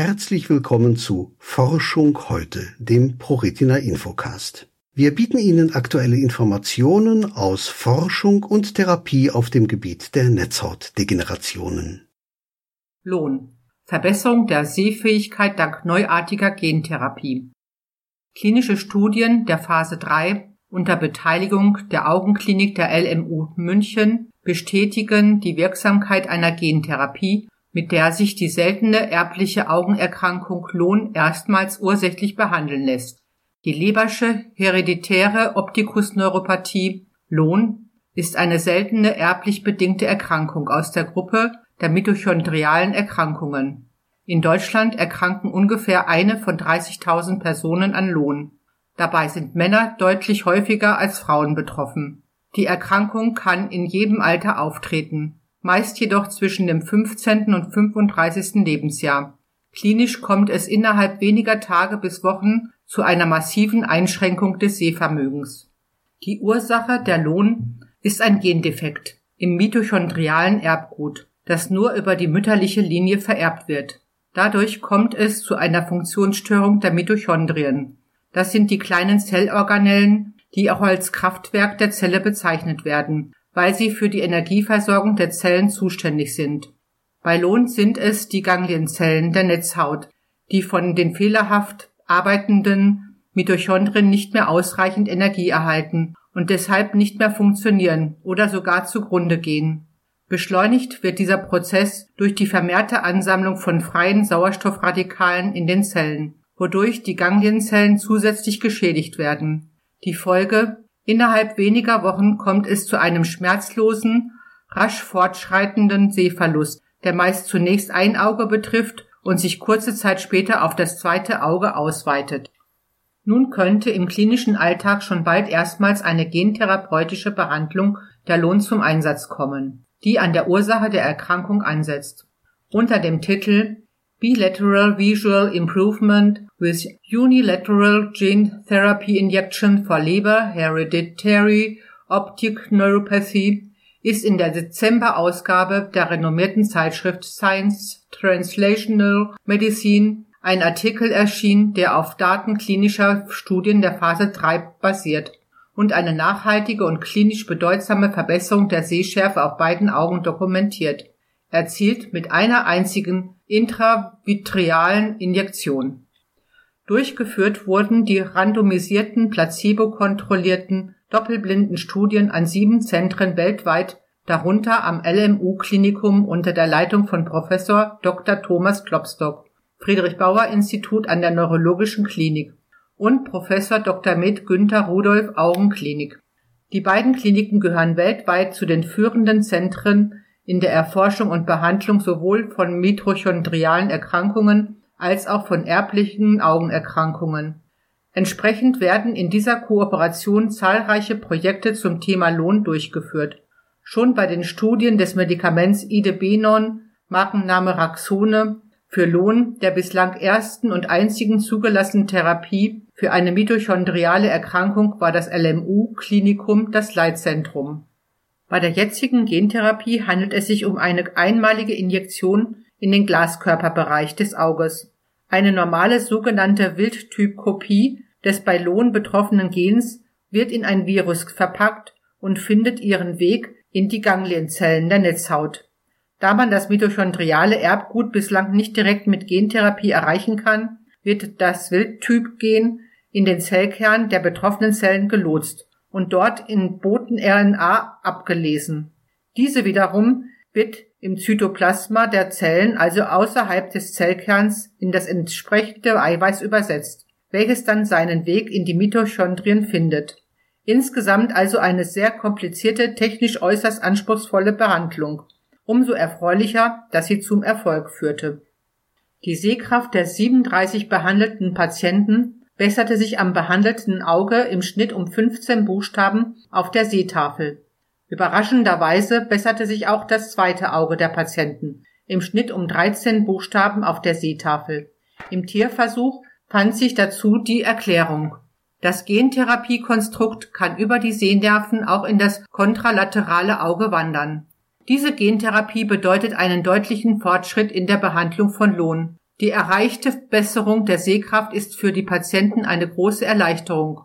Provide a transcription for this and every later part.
Herzlich willkommen zu Forschung heute, dem ProRetina Infocast. Wir bieten Ihnen aktuelle Informationen aus Forschung und Therapie auf dem Gebiet der Netzhautdegenerationen. Lohn. Verbesserung der Sehfähigkeit dank neuartiger Gentherapie. Klinische Studien der Phase 3 unter Beteiligung der Augenklinik der LMU München bestätigen die Wirksamkeit einer Gentherapie, mit der sich die seltene erbliche Augenerkrankung Lohn erstmals ursächlich behandeln lässt. Die Lebersche hereditäre Optikusneuropathie Lohn ist eine seltene erblich bedingte Erkrankung aus der Gruppe der mitochondrialen Erkrankungen. In Deutschland erkranken ungefähr eine von 30.000 Personen an Lohn. Dabei sind Männer deutlich häufiger als Frauen betroffen. Die Erkrankung kann in jedem Alter auftreten, meist jedoch zwischen dem 15. und 35. Lebensjahr. Klinisch kommt es innerhalb weniger Tage bis Wochen zu einer massiven Einschränkung des Sehvermögens. Die Ursache der Lohn ist ein Gendefekt im mitochondrialen Erbgut, das nur über die mütterliche Linie vererbt wird. Dadurch kommt es zu einer Funktionsstörung der Mitochondrien, das sind die kleinen Zellorganellen, die auch als Kraftwerk der Zelle bezeichnet werden, weil sie für die Energieversorgung der Zellen zuständig sind. Bei Lohn sind es die Ganglienzellen der Netzhaut, die von den fehlerhaft arbeitenden Mitochondrien nicht mehr ausreichend Energie erhalten und deshalb nicht mehr funktionieren oder sogar zugrunde gehen. Beschleunigt wird dieser Prozess durch die vermehrte Ansammlung von freien Sauerstoffradikalen in den Zellen wodurch die Ganglienzellen zusätzlich geschädigt werden. Die Folge Innerhalb weniger Wochen kommt es zu einem schmerzlosen, rasch fortschreitenden Sehverlust, der meist zunächst ein Auge betrifft und sich kurze Zeit später auf das zweite Auge ausweitet. Nun könnte im klinischen Alltag schon bald erstmals eine gentherapeutische Behandlung der Lohn zum Einsatz kommen, die an der Ursache der Erkrankung ansetzt. Unter dem Titel Bilateral Visual Improvement with unilateral gene therapy injection for Leber Hereditary Optic Neuropathy ist in der Dezember-Ausgabe der renommierten Zeitschrift Science Translational Medicine ein Artikel erschienen, der auf Daten klinischer Studien der Phase 3 basiert und eine nachhaltige und klinisch bedeutsame Verbesserung der Sehschärfe auf beiden Augen dokumentiert, erzielt mit einer einzigen intravitrealen Injektion. Durchgeführt wurden die randomisierten, placebo-kontrollierten, doppelblinden Studien an sieben Zentren weltweit, darunter am LMU-Klinikum unter der Leitung von Professor Dr. Thomas Klopstock, Friedrich-Bauer-Institut an der Neurologischen Klinik und Professor Dr. Med Günther Rudolf Augenklinik. Die beiden Kliniken gehören weltweit zu den führenden Zentren in der Erforschung und Behandlung sowohl von mitochondrialen Erkrankungen als auch von erblichen Augenerkrankungen. Entsprechend werden in dieser Kooperation zahlreiche Projekte zum Thema Lohn durchgeführt. Schon bei den Studien des Medikaments Idebenon, Markenname Raxone, für Lohn, der bislang ersten und einzigen zugelassenen Therapie für eine mitochondriale Erkrankung war das LMU-Klinikum das Leitzentrum. Bei der jetzigen Gentherapie handelt es sich um eine einmalige Injektion in den Glaskörperbereich des Auges. Eine normale sogenannte Wildtypkopie des bei Lohn betroffenen Gens wird in ein Virus verpackt und findet ihren Weg in die Ganglienzellen der Netzhaut. Da man das mitochondriale Erbgut bislang nicht direkt mit Gentherapie erreichen kann, wird das Wildtyp-Gen in den Zellkern der betroffenen Zellen gelotst und dort in Boten-RNA abgelesen. Diese wiederum wird im Zytoplasma der Zellen, also außerhalb des Zellkerns, in das entsprechende Eiweiß übersetzt, welches dann seinen Weg in die Mitochondrien findet. Insgesamt also eine sehr komplizierte, technisch äußerst anspruchsvolle Behandlung. Umso erfreulicher, dass sie zum Erfolg führte. Die Sehkraft der 37 behandelten Patienten besserte sich am behandelten Auge im Schnitt um 15 Buchstaben auf der Sehtafel. Überraschenderweise besserte sich auch das zweite Auge der Patienten, im Schnitt um 13 Buchstaben auf der Sehtafel. Im Tierversuch fand sich dazu die Erklärung. Das Gentherapiekonstrukt kann über die Sehnerven auch in das kontralaterale Auge wandern. Diese Gentherapie bedeutet einen deutlichen Fortschritt in der Behandlung von Lohn, Die erreichte Besserung der Sehkraft ist für die Patienten eine große Erleichterung.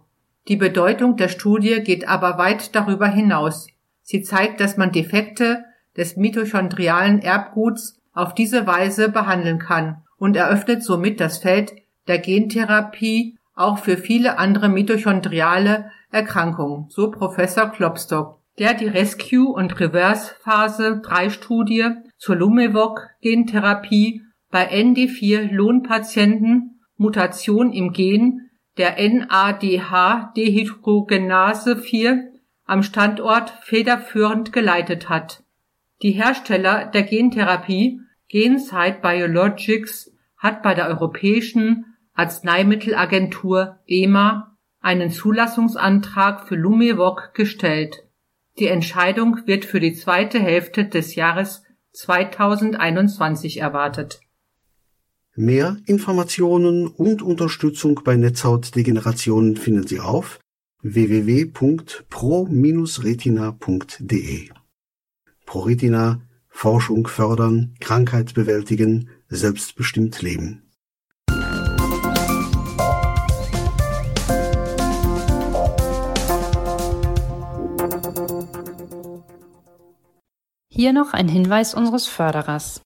Die Bedeutung der Studie geht aber weit darüber hinaus. Sie zeigt, dass man Defekte des mitochondrialen Erbguts auf diese Weise behandeln kann und eröffnet somit das Feld der Gentherapie auch für viele andere mitochondriale Erkrankungen, so Professor Klopstock, der die Rescue- und Reverse-Phase 3 Studie zur Lumevoq-Gentherapie bei ND4-Lohnpatienten Mutation im Gen der NADH-Dehydrogenase 4 am Standort federführend geleitet hat. Die Hersteller der Gentherapie Genzyte Biologics hat bei der Europäischen Arzneimittelagentur EMA einen Zulassungsantrag für Lumevoq gestellt. Die Entscheidung wird für die zweite Hälfte des Jahres 2021 erwartet. Mehr Informationen und Unterstützung bei Netzhautdegenerationen finden Sie auf www.pro-retina.de. ProRetina Forschung fördern, Krankheit bewältigen, selbstbestimmt leben. Hier noch ein Hinweis unseres Förderers.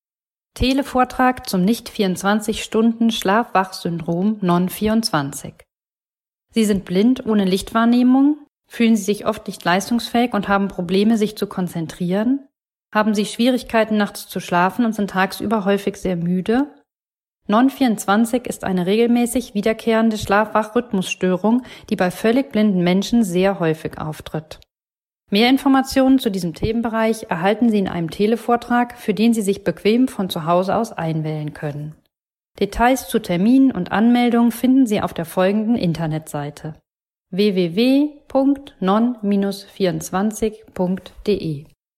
Televortrag zum Nicht-24-Stunden-Schlaf-Wach-Syndrom Non-24. Sie sind blind ohne Lichtwahrnehmung, fühlen Sie sich oft nicht leistungsfähig und haben Probleme, sich zu konzentrieren, haben Sie Schwierigkeiten nachts zu schlafen und sind tagsüber häufig sehr müde. Non-24 ist eine regelmäßig wiederkehrende Schlaf-Wach-Rhythmusstörung, die bei völlig blinden Menschen sehr häufig auftritt. Mehr Informationen zu diesem Themenbereich erhalten Sie in einem Televortrag, für den Sie sich bequem von zu Hause aus einwählen können. Details zu Terminen und Anmeldungen finden Sie auf der folgenden Internetseite www.non-24.de